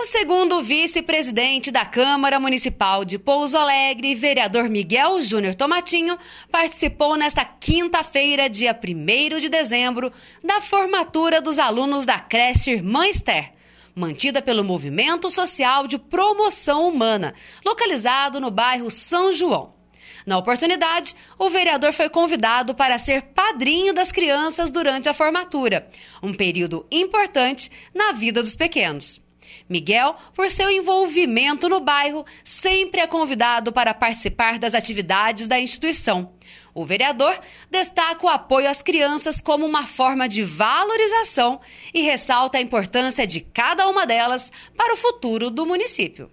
O segundo vice-presidente da Câmara Municipal de Pouso Alegre, vereador Miguel Júnior Tomatinho, participou nesta quinta-feira, dia 1 de dezembro, da formatura dos alunos da creche Irmã Esther, mantida pelo Movimento Social de Promoção Humana, localizado no bairro São João. Na oportunidade, o vereador foi convidado para ser padrinho das crianças durante a formatura, um período importante na vida dos pequenos. Miguel, por seu envolvimento no bairro, sempre é convidado para participar das atividades da instituição. O vereador destaca o apoio às crianças como uma forma de valorização e ressalta a importância de cada uma delas para o futuro do município.